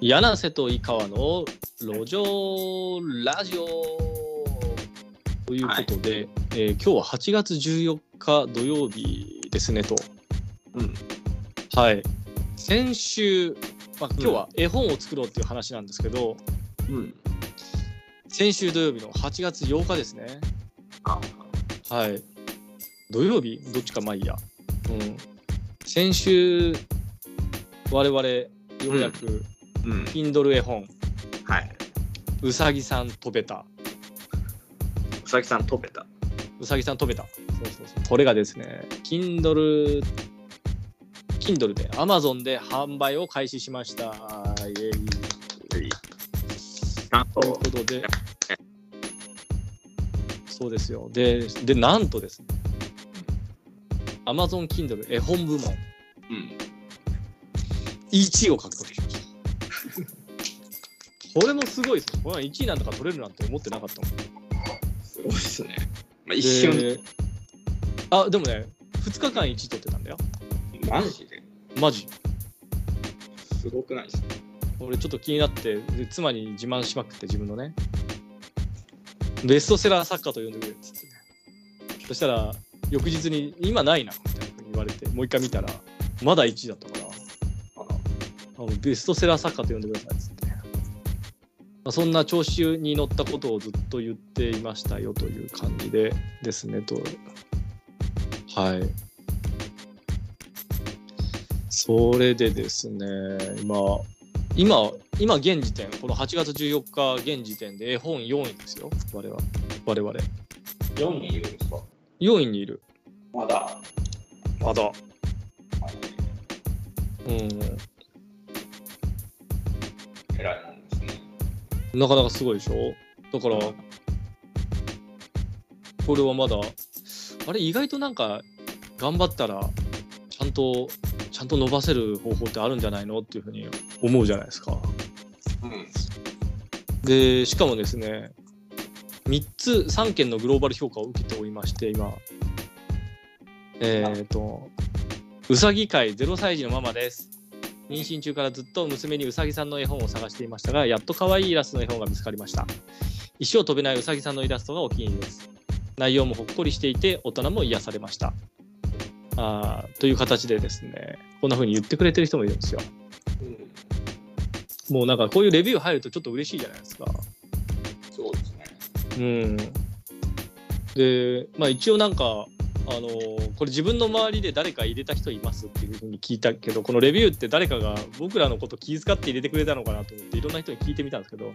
柳瀬と井川の路上ラジオということで、えー今日は8月14日土曜日ですねと。うん。はい。先週、まあ、今日は絵本を作ろうっていう話なんですけど、うん。先週土曜日の8月8日ですね。あ、はい。土曜日？どっちかまあいいや。うん。先週、我々、ようやく、うん。Kindle 絵本、はい。うさぎさん飛べた。うさぎさん飛べた。うさぎさん飛べた。そうそうそう。これがですね、Kindle、Kindle で、Amazon で販売を開始しました。イエイ。というと、ことで、そうですよ。で、でなんとですね、Amazon Kindle 絵本部門うん。1位を獲得しました。これもすごいですよ。これは1位なんとか取れるなんて思ってなかったもん。すごいっすね。まあ、一瞬、であ、でもね、2日間1位取ってたんだよ。マジで？マジ。すごくないですか俺ちょっと気になって、で妻に自慢しまくって自分のね、ベストセラー作家と呼んでくれっつってね。そしたら、翌日に、今ないな、みたいな言われて、もう一回見たら、まだ1位だったから、あのベストセラー作家と呼んでくださいっつってね。まあ、そんな調子に乗ったことをずっと言っていましたよという感じでですねと。はい。それでですね、今、今、今現時点、この8月14日現時点で絵本4位ですよ、我々。我々。4人いるんですか？4位にいる。まだ。まだ。はいうん。なかなかすごいでしょ？だから、これはまだ、あれ、意外となんか、頑張ったら、ちゃんと、ちゃんと伸ばせる方法ってあるんじゃないの？っていうふうに思うじゃないですか。うん。で、しかもですね、3つ、3件のグローバル評価を受けておりまして、今、えっ、と、うさぎ界0歳児のママです。妊娠中からずっと娘にうさぎさんの絵本を探していましたが、やっと可愛いイラストの絵本が見つかりました。一生飛べないうさぎさんのイラストがお気に入りです。内容もほっこりしていて、大人も癒されました。あーという形でですね、こんな風に言ってくれてる人もいるんですよ。うん。もうなんかこういうレビュー入るとちょっと嬉しいじゃないですか。そうですね。うん。で、まあ一応なんか、あのこれ自分の周りで誰か入れた人いますっていうふうに聞いたけど、このレビューって誰かが僕らのこと気遣って入れてくれたのかなと思っていろんな人に聞いてみたんですけど、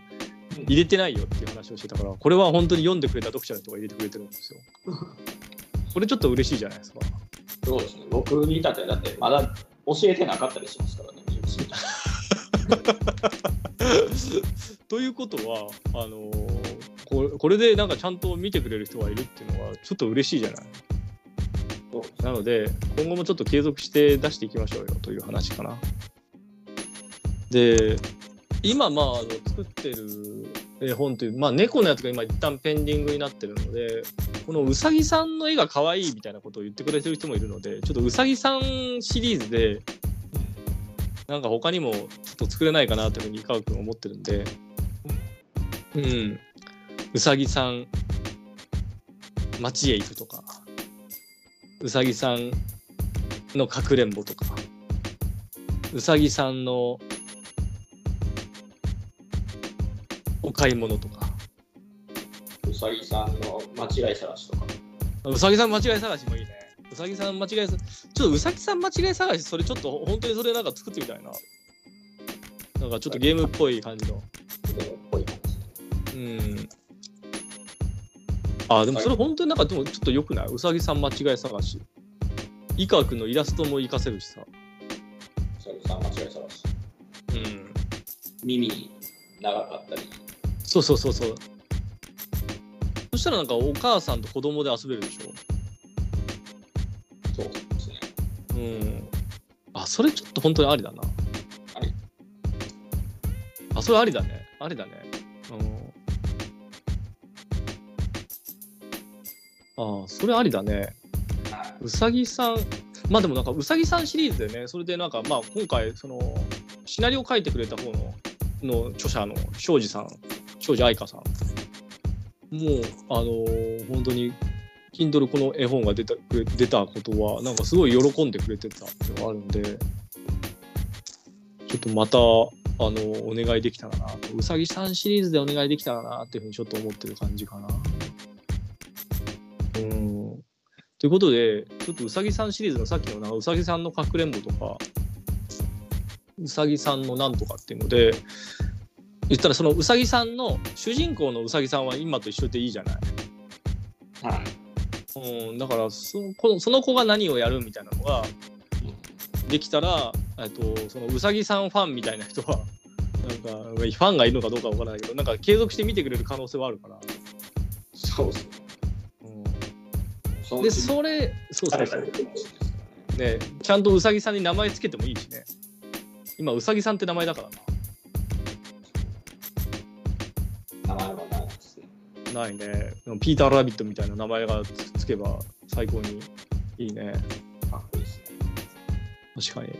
入れてないよっていう話をしてたから、これは本当に読んでくれた読者の人が入れてくれてるんですよ。これちょっと嬉しいじゃないですか。そうですね。僕に至ってはだってまだ教えてなかったりしますからね。ということは、あのこれこれでなんかちゃんと見てくれる人がいるっていうのはちょっと嬉しいじゃないなので、今後もちょっと継続して出していきましょうよという話かな。で、今、まあ、あの作ってる絵本という、まあ、猫のやつが今、一旦ペンディングになってるので、このうさぎさんの絵が可愛いみたいなことを言ってくれてる人もいるので、ちょっとうさぎさんシリーズで、なんか他にもちょっと作れないかなというふうに井川君思ってるんで、うん、うさぎさん、町へ行くとか、うさぎさんのかくれんぼとか、うさぎさんのお買い物とか、うさぎさんの間違い探しとか。うさぎさん間違い探しもいいね。うさぎさん間違い探し、ちょっとうさぎさん間違い探し、それちょっと本当にそれなんか作ってみたいな。なんかちょっとゲームっぽい感じの。うん。あ、でもそれ本当になんかでもちょっと良くない？うさぎさん間違い探し。井川君のイラストも活かせるしさ。うさぎさん間違い探し。うん。耳長かったり。そうそうそうそう。そしたらなんかお母さんと子供で遊べるでしそうですね。ょ。うん。あ、それちょっと本当にありだな。ありあ、それありだね。ありだね。うん。あそれありだね。はうさぎさん、まあでもなんかうさぎさんシリーズでね、それでなんかまあ今回、その、シナリオを書いてくれた方のの著者の庄司さん、庄司愛香さん。もう、あのー本当に、Kindle この絵本が出た出たことは、なんかすごい喜んでくれてたっていうのがあるんで、ちょっとまた、あのお願いできたらなと。うさぎさんシリーズでお願いできたらなっていうふうにちょっと思ってる感じかな。ということで、ちょっとうさぎさんシリーズのさっきのな、うさぎさんのかくれんぼとか、うさぎさんのなんとかっていうので、言ったらそのうさぎさんの主人公のうさぎさんは今と一緒でいいじゃない。はい。うん、だからそのこのその子が何をやるみたいなのができたら、えっと、そのうさぎさんファンみたいな人はなんかファンがいるのかどうかわからないけどなんか継続して見てくれる可能性はあるから、そうですね。でそれそうそうそう、ね、ちゃんとうさぎさんに名前つけてもいいしね今うさぎさんって名前だから名前はないですね。なないねピーター・ラビットみたいな名前がつつけば最高にいいねかっこいいですね。確かに。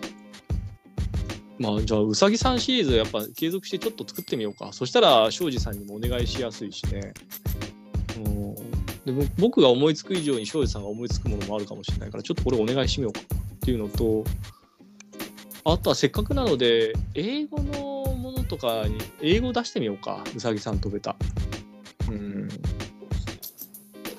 まあじゃあうさぎさんシリーズやっぱ継続してちょっと作ってみようか。そしたら庄司さんにもお願いしやすいしね。うんでぼ僕が思いつく以上に庄司さんが思いつくものもあるかもしれないからちょっとこれお願いしてみようかっていうのとあとはせっかくなので英語のものとかに英語出してみようかうさぎさんとベタ。うん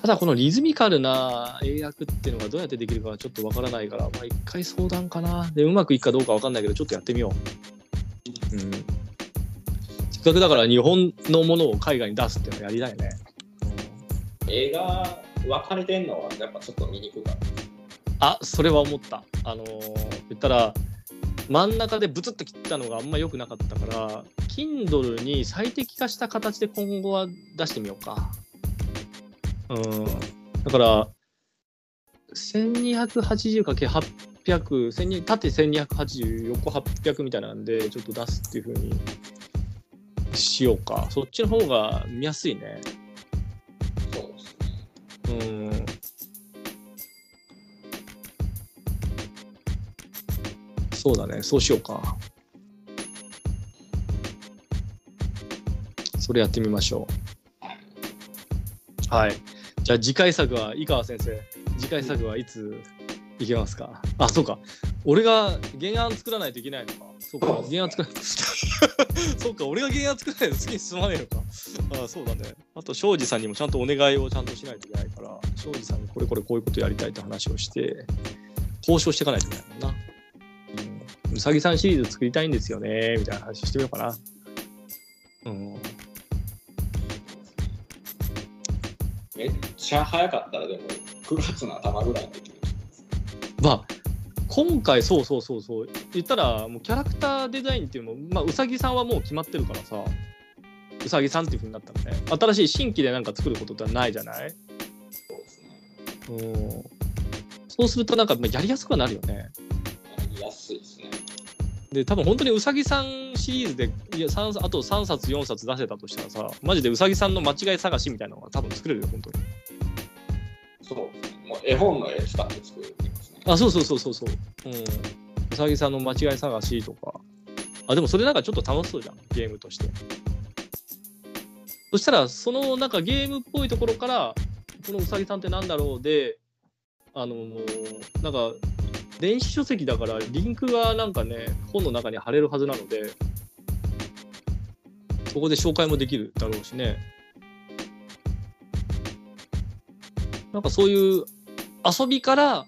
ただこのリズミカルな英訳っていうのがどうやってできるかはちょっとわからないから、まあ一回相談かな。で、うまくいくかどうかわかんないけど、ちょっとやってみよう。うん。せっかくだから日本のものを海外に出すっていうのやりたいね。映画分かれてんのはやっぱちょっと見にくかった。あ、それは思った。あのー言ったら、真ん中でブツッと切ったのがあんま良くなかったから、Kindle に最適化した形で今後は出してみようか。うん。だから、1280×800、縦1280、横800みたいなんで、ちょっと出すっていう風にしようか。そっちの方が見やすいね。そうだね、そうしようか。それやってみましょう。はい。じゃあ次回作は井川先生、次回作はいついけますか？あ、そうか。俺が原案作らないといけないのか。そうか、原案作らない。そうか、俺が原案作らないと次に進まねえのか。あそうだね。あと、庄司さんにもちゃんとお願いをちゃんとしないといけないから、庄司さんにこれこれこういうことやりたいって話をして、交渉していかないといけないもんな。さぎさんシリーズ作りたいんですよね、みたいな話してみようかな。うん。めっちゃ早かったらでも9月の頭ぐらいにできる。まあ、今回そうそうそうそう言ったらもうキャラクターデザインっていうのも、まあ、うさぎさんはもう決まってるからさうさぎさんっていうふうになったのね新しい新規でなんか作ることってないじゃない？そうですね。うんそうするとなんかまあやりやすくはなるよね。で多分本当にうさぎさんシリーズでいや三あと3冊4冊出せたとしたらさマジでうさぎさんの間違い探しみたいなのが多分作れるよ本当に。そう。もう絵本の絵使って作ってますね。あそうそうそうそうそう。うん。うさぎさんの間違い探しとか。あでもそれなんかちょっと楽しそうじゃん。ゲームとして。そしたらそのなんかゲームっぽいところからこのうさぎさんってなんだろうであのなんか電子書籍だからリンクがなんかね本の中に貼れるはずなのでそこで紹介もできるだろうしねなんかそういう遊びから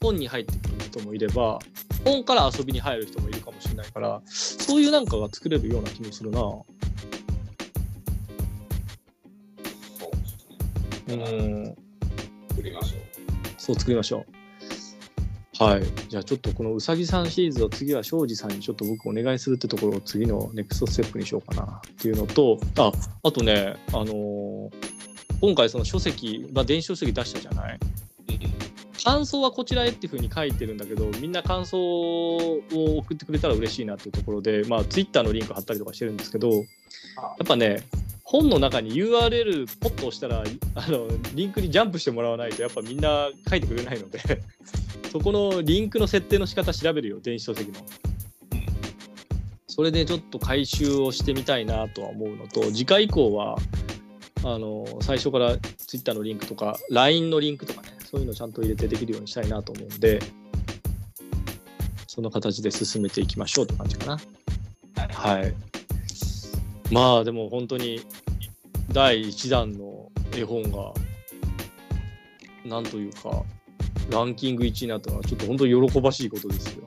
本に入ってくる人もいれば本から遊びに入る人もいるかもしれないからそういうなんかが作れるような気もするな。うん作りましょう。そう作りましょうはい。じゃあちょっとこのうさぎさんシリーズを次は庄司さんにちょっと僕お願いするってところを次のネクストステップにしようかなっていうのとあ。あとねあのー今回その書籍、まあ、電子書籍出したじゃない？感想はこちらへっていうふうに書いてるんだけどみんな感想を送ってくれたら嬉しいなっていうところでまあツイッターのリンク貼ったりとかしてるんですけどやっぱね本の中に URL ポッと押したらあのリンクにジャンプしてもらわないとやっぱみんな書いてくれないのでそこのリンクの設定の仕方調べるよ電子書籍の。それでちょっと回収をしてみたいなとは思うのと次回以降はあの最初から Twitter のリンクとか LINE のリンクとかねそういうのちゃんと入れてできるようにしたいなと思うんでその形で進めていきましょうって感じかな。はい。まあでも本当に第1弾の絵本がなんというかランキング1位になったのはちょっと本当に喜ばしいことですよ。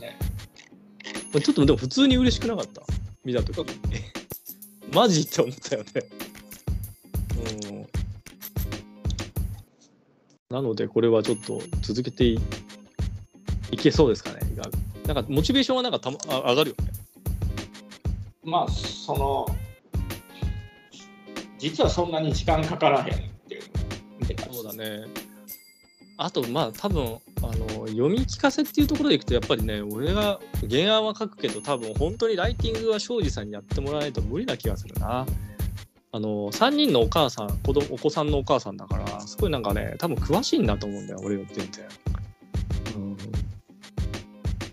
ねちょっとでも普通に嬉しくなかった見た時に。マジって思ったよね。うん。なのでこれはちょっと続けていいけそうですかね。なんかモチベーションはなんかた、ま、あ上がるよね。まあ、その、実はそんなに時間かからへんっていうそうだね。あと、まあ、多分あの読み聞かせっていうところでいくと、やっぱりね、俺が原案は書くけど、多分本当にライティングは庄司さんにやってもらわないと無理な気がするな。あの3人のお母さん子供、お子さんのお母さんだから、すごいなんかね、多分詳しいんだと思うんだよ、俺より全然。うん、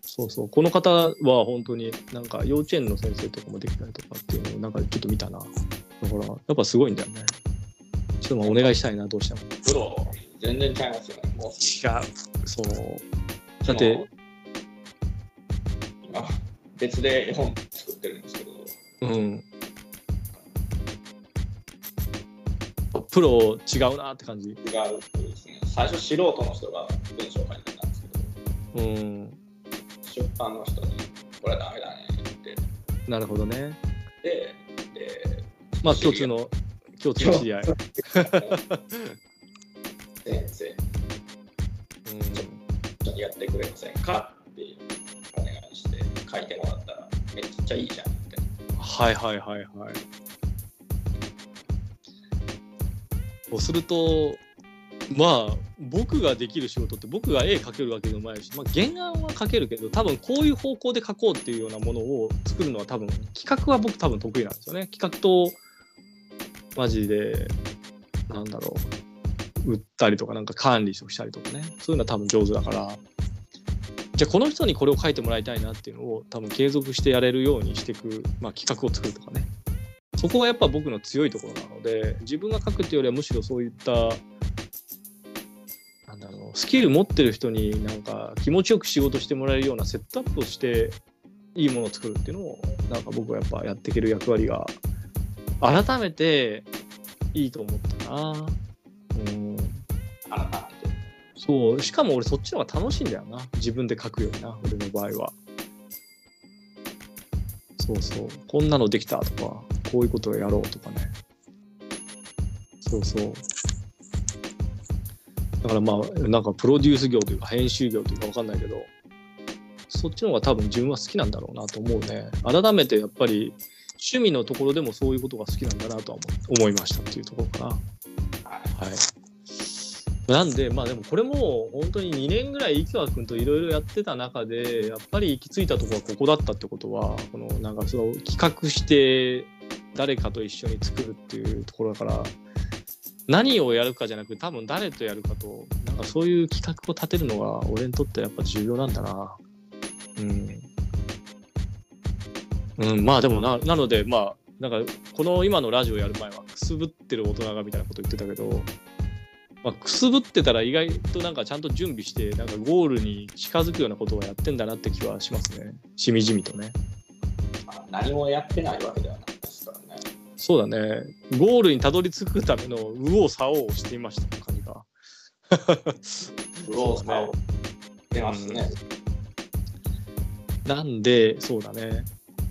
そうそう、この方は本当になんか幼稚園の先生とかもできたりとかっていうのをなんかちょっと見たな。だから、やっぱすごいんだよね。ちょっとまあお願いしたいな、どうしても。プロ、全然ちゃいますよね。違う。そう。だって、今、別で絵本作ってるんですけど、うん。プロ違うなって感じ。違うですね。最初、素人の人が文章を書いてたんですけど、うん。出版の人に、これはダメだねってなるほどね。言って、で、まあ、共通の、共通の知り合い。先生、ょっとやってくれませんかってお願いして書いてもらったら、めっちゃいいじゃんって。はいはいはいはい。そうすると、まあ、僕ができる仕事って僕が絵描けるわけでもないし、まあ、原案は描けるけど多分こういう方向で描こうっていうようなものを作るのは多分企画は僕多分得意なんですよね企画とマジでなんだろう売ったりとかなんか管理したりとかね。そういうのは多分上手だから。じゃあこの人にこれを書いてもらいたいなっていうのを多分継続してやれるようにしていく、まあ、企画を作るとかね。そこがやっぱ僕の強いところなので自分が書くっていうよりはむしろそういったなんだろうスキル持ってる人になんか気持ちよく仕事してもらえるようなセットアップをしていいものを作るっていうのをなんか僕はやっぱやっていける役割が改めていいと思ったな。うん。改めて。そうしかも俺そっちの方が楽しいんだよな。自分で書くよりな俺の場合は。そうそう。こんなのできたとかこういうことをやろうとかね。そうそう。だからまあなんかプロデュース業というか編集業というか分かんないけどそっちの方が多分自分は好きなんだろうなと思うね。改めてやっぱり趣味のところでもそういうことが好きなんだなとは思思いましたっていうところかな。はい。なんで、まあでもこれも本当に2年ぐらい、井川君といろいろやってた中で、やっぱり行き着いたとこはここだったってことは、このなんかその企画して誰かと一緒に作るっていうところだから、何をやるかじゃなく、多分誰とやるかと、なんかそういう企画を立てるのが俺にとってやっぱ重要なんだな。うん。うん、まあでもな、なので、まあ、なんかこの今のラジオやる前はくすぶってる大人がみたいなこと言ってたけど、まあ、くすぶってたら意外となんかちゃんと準備してなんかゴールに近づくようなことをやってんだなって気はしますね。しみじみとね。まあ何もやってないわけではないですからね。そうだね。ゴールにたどり着くための右往左往をしていました感じが。不老さを出ますね。なんでそうだね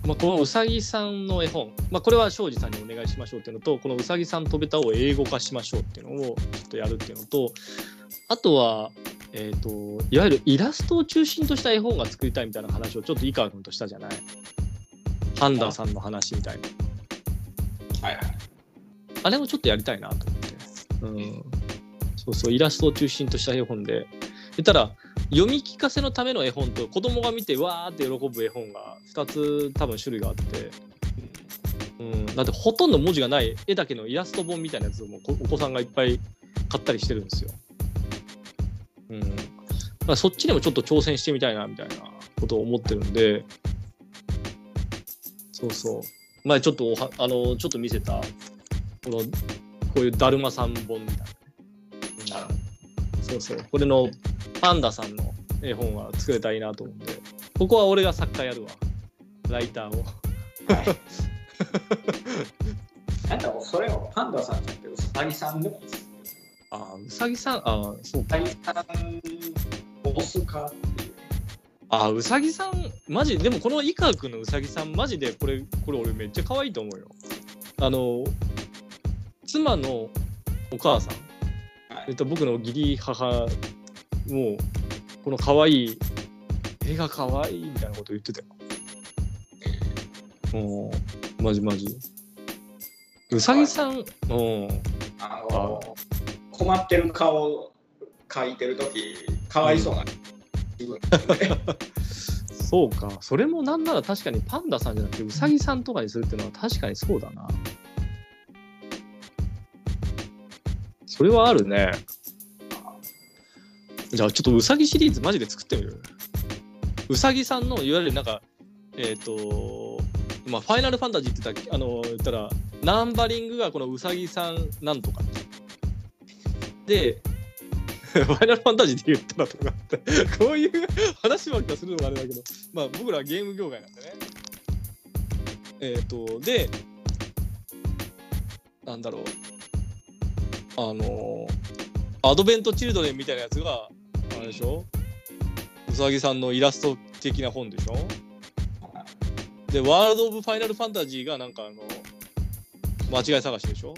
まあ、このうさぎさんの絵本、まあ、これは庄司さんにお願いしましょうっていうのとこのうさぎさん飛べたを英語化しましょうっていうのをちょっとやるっていうのとあとは、えー、といわゆるイラストを中心とした絵本が作りたいみたいな話をちょっと井川君としたじゃない？ハンダさんの話みたいな。はいはい。あれもちょっとやりたいなと思って、うん、そうそうイラストを中心とした絵本で。言ったら読み聞かせのための絵本と子供が見てわーって喜ぶ絵本が2つ多分種類があって、うん、だってほとんど文字がない絵だけのイラスト本みたいなやつをお子さんがいっぱい買ったりしてるんですよ。うん、だからそっちにもちょっと挑戦してみたいなみたいなことを思ってるんでそうそう。前ちょっとおはあのちょっと見せたこのこういうだるま三本みたいな。あそうそう。これのパンダさんの絵本は作れたらいいなと思うんで、ここは俺が作家やるわ。ライターを。はい。なんかもうそれをパンダさんじゃなくてウサギさんでも。ああ、うさぎさん、ああ、そうウサギさんオスかっていう。あ、うさぎさん、マジ、でもこのイカくんのうさぎさん、マジでこれ、これ俺めっちゃ可愛いと思うよ。あの、妻のお母さん、はいえっと、僕の義理母も、この可愛い、絵が可愛いみたいなこと言ってたよ。うん、マジマジ。うさぎさん、うん、あの困ってる顔を描いてるとき、かわいそうな気分ですね。そうか。それもなんなら確かにパンダさんじゃなくてウサギさんとかにするっていうのは確かにそうだな。それはあるね。じゃあちょっとウサギシリーズマジで作ってみる？ウサギさんのいわゆるなんか、えっ、と、まあ、ファイナルファンタジーって言ったら、あの、言ったら、ナンバリングがこのウサギさんなんとか。で、ファイナルファンタジーで言ったらとかって、こういう話ばっかするのもあれだけど、まあ僕らゲーム業界なんでね。えっ、と、で、なんだろう、あの、アドベント・チルドレンみたいなやつが、あれでしょ？うさぎさんのイラスト的な本でしょ？で、ワールド・オブ・ファイナル・ファンタジーがなんかあの、間違い探しでしょ？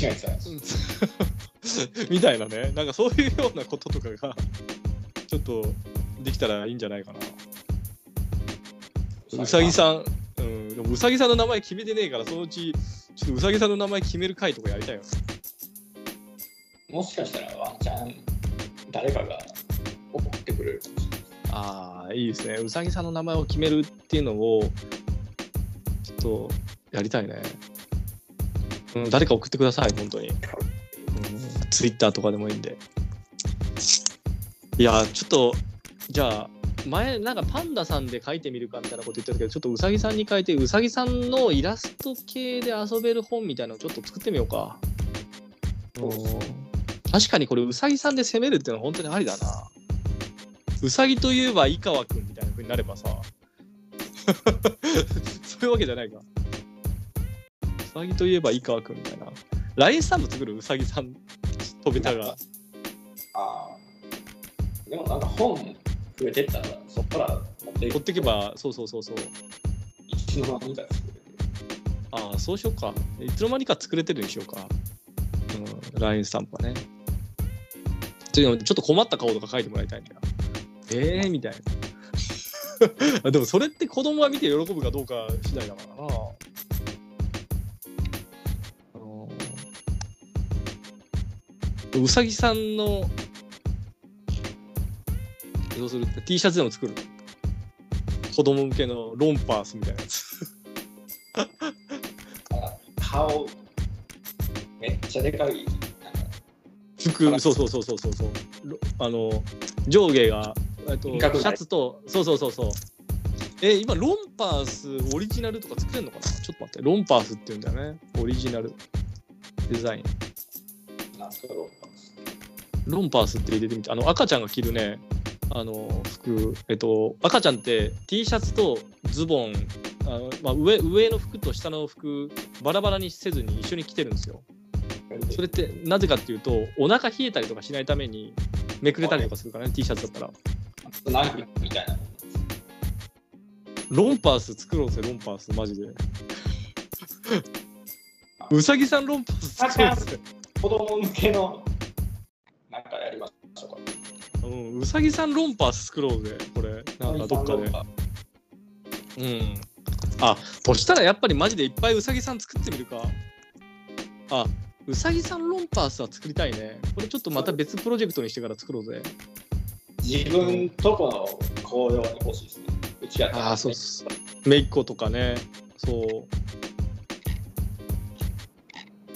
違います。みたいなね、なんかそういうようなこととかが、ちょっとできたらいいんじゃないかな。うさぎさん、うん、でもうさぎさんの名前決めてねえから、そのうち、ちょっとうさぎさんの名前決める回とかやりたいよ。もしかしたらワンチャン誰かが送ってくれるかもしれない。ああ、いいですね。うさぎさんの名前を決めるっていうのを、ちょっとやりたいね。うん、誰か送ってください、本当に。うん、ツイッターとかでもいいんで。いや、ちょっと、じゃあ、前、なんかパンダさんで描いてみるかみたいなこと言ってたけど、ちょっとうさぎさんに変えて、うさぎさんのイラスト系で遊べる本みたいなのをちょっと作ってみようか。うん確かにこれうさぎさんで攻めるっていうのは本当にありだな。うさぎといえば井川くんみたいな風になればさ。そういうわけじゃないか。うさぎといえば井川くんみたいな。ラインスタンプ作るうさぎさん飛べたが。ああ。でもなんか本増えてったら、そこから持ってい持ってけば、そうそうそうそう。いつの間にか作れる。ああ、そうしようか。いつの間にか作れてるにしようか。うん、ラインスタンプはね。ちょっとちょっと困った顔とか書いてもらいたいんだよ。ええー、みたいな。でもそれって子供が見て喜ぶかどうか次第だからな。あのうさぎさんのどうするって T シャツでも作る子供向けのロンパースみたいなやつ。顔、めっちゃでかい。服そうそうそうそうそうそう。ろあの上下がえっとシャツとそうそうそうそう。え今ロンパースオリジナルとか作れるのかな？ちょっと待って。ロンパースって言うんだよね。オリジナル。デザイン。ロンパースって入れてみて。あの赤ちゃんが着るね。あの服。えっと赤ちゃんって T シャツとズボン。あの、まあ、上上の服と下の服バラバラにせずに一緒に着てるんですよそれってなぜかっていうとお腹冷えたりとかしないためにめくれたりとかするからね T シャツだったら。ナイフみたいな。ロンパース作ろうぜロンパースマジで。うさぎさんロンパース作ろうぜ、子供向けの、なんかやりましょうか。うん、うさぎさんロンパース作ろうぜこれ。なんかどっかで。うんあとしたらやっぱりマジでいっぱいうさぎさん作ってみるか。あうさぎさんロンパースは作りたいね。これちょっとまた別プロジェクトにしてから作ろうぜ。自分とこの紅葉に欲しいですね。うちやったら。ああそうっす。めいっ子とかね。そ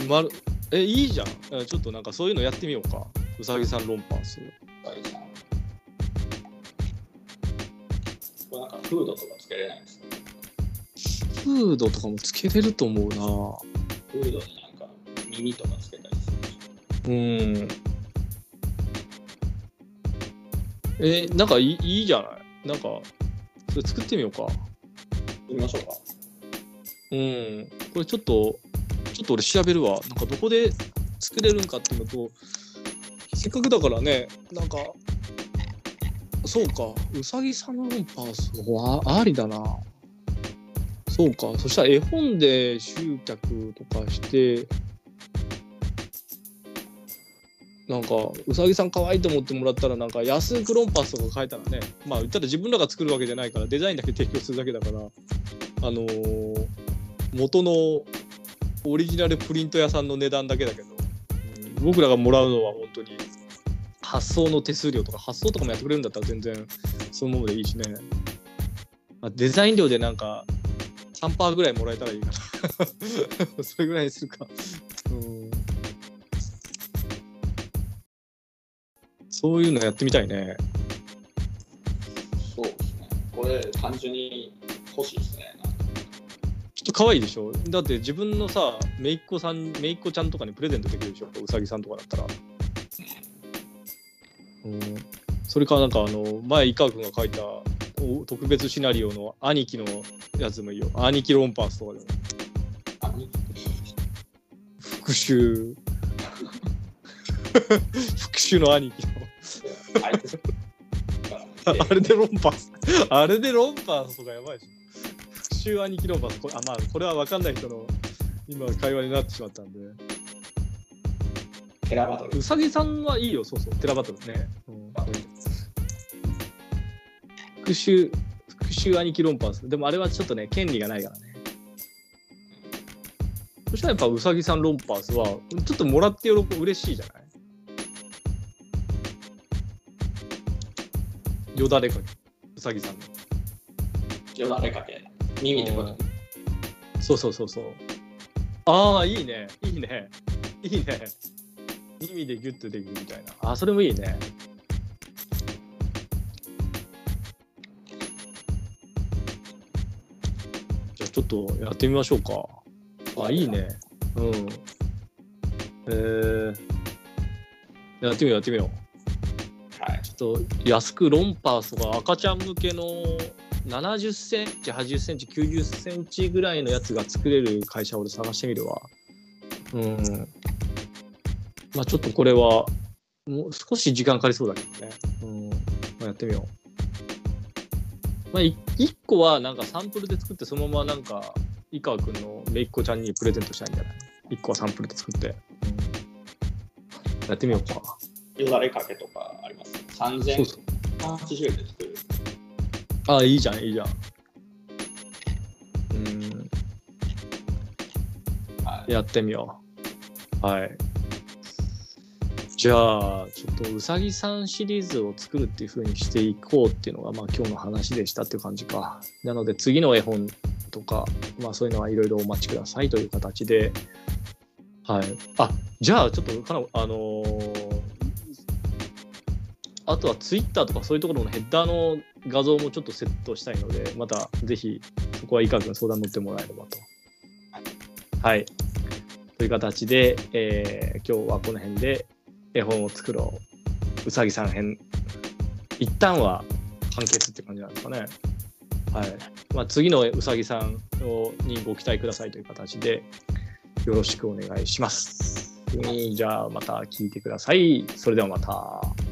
う。まるえいいじゃん。えちょっとなんかそういうのやってみようか。うさぎさんロンパース。これなんかフードとかつけれないんですか？フードとかもつけれると思うな。フードに耳とかつけたりする。うん。えなんかいいいいじゃないなんか、それ作ってみようか。見ましょうか。うん。これちょっと、ちょっと俺調べるわ。なんかどこで作れるんかっていうのと、せっかくだからね、なんか、そうか、うさぎさんのロンパースはありだな。そうか、そしたら絵本で集客とかして、なんか、うさぎさん可愛いと思ってもらったら、なんか安くロンパスとか買えたらね、まあ言ったら自分らが作るわけじゃないから、デザインだけ提供するだけだから、あのー元のオリジナルプリント屋さんの値段だけだけど、うん僕らがもらうのは本当に発送の手数料とか発送とかもやってくれるんだったら全然そのままでいいしね、まあ、デザイン料でなんか3%ぐらいもらえたらいいかな。それぐらいにするか。そういうのやってみたいね。そうですね。これ単純に欲しいですね。ちょっと可愛いでしょ？だって自分のさ姪っ子さん姪っ子ちゃんとかにプレゼントできるでしょ？うさぎさんとかだったら。うん。それからなんかあの前井川君が書いたお特別シナリオの兄貴のやつもいいよ。兄貴ロンパースとかでも。復讐。復讐の兄貴。のあいつ あれでロンパースあれでロンパースとかやばいでしょ復讐兄貴ロンパースこれあまあこれは分かんない人の今会話になってしまったんでテラバトルう。さぎさんはいいよ、そうそう、テラバトルね。うん、復讐、復讐兄貴論破です。でもあれはちょっとね、権利がないからね。そしたらやっぱうさぎさんロンパースは、ちょっともらって喜ぶ、嬉しいじゃない？よだれかけ、うさぎさんの。よだれかけ。耳でこうそうそうそうそう。ああ、いいね。いいね。いいね。耳でギュッとできるみたいな。あ、それもいいね。じゃあちょっとやってみましょうか。あ、いいね。うん。えー、やってみよう、やってみよう。と安くロンパースとか赤ちゃん向けの70センチ、80センチ、90センチぐらいのやつが作れる会社を探してみるわ。うん。まあちょっとこれは、もう少し時間かかりそうだけどね。うん。まあ、やってみよう。まあ、1個はなんかサンプルで作って、そのままなんか、井川君のめいっ子ちゃんにプレゼントしたいんじゃない ?1 個はサンプルで作って。うん、やってみようか。よだれかけとかあります。そうそう3080円で作る。ああ、いいじゃん、いいじゃん。うん。はい。やってみよう。はい。じゃあ、ちょっとうさぎさんシリーズを作るっていう風にしていこうっていうのが、まあ今日の話でしたっていう感じか。なので次の絵本とか、まあそういうのはいろいろお待ちくださいという形で、はい。あ、じゃあちょっとかな、あのーあとはツイッターとかそういうところのヘッダーの画像もちょっとセットしたいので、またぜひそこは井川君相談乗ってもらえればと。はい。という形で、えー今日はこの辺で絵本を作ろう。うさぎさん編。一旦は完結って感じなんですかね。はい。まあ、次のうさぎさんをにご期待くださいという形でよろしくお願いします。じゃあまた聞いてください。それではまた。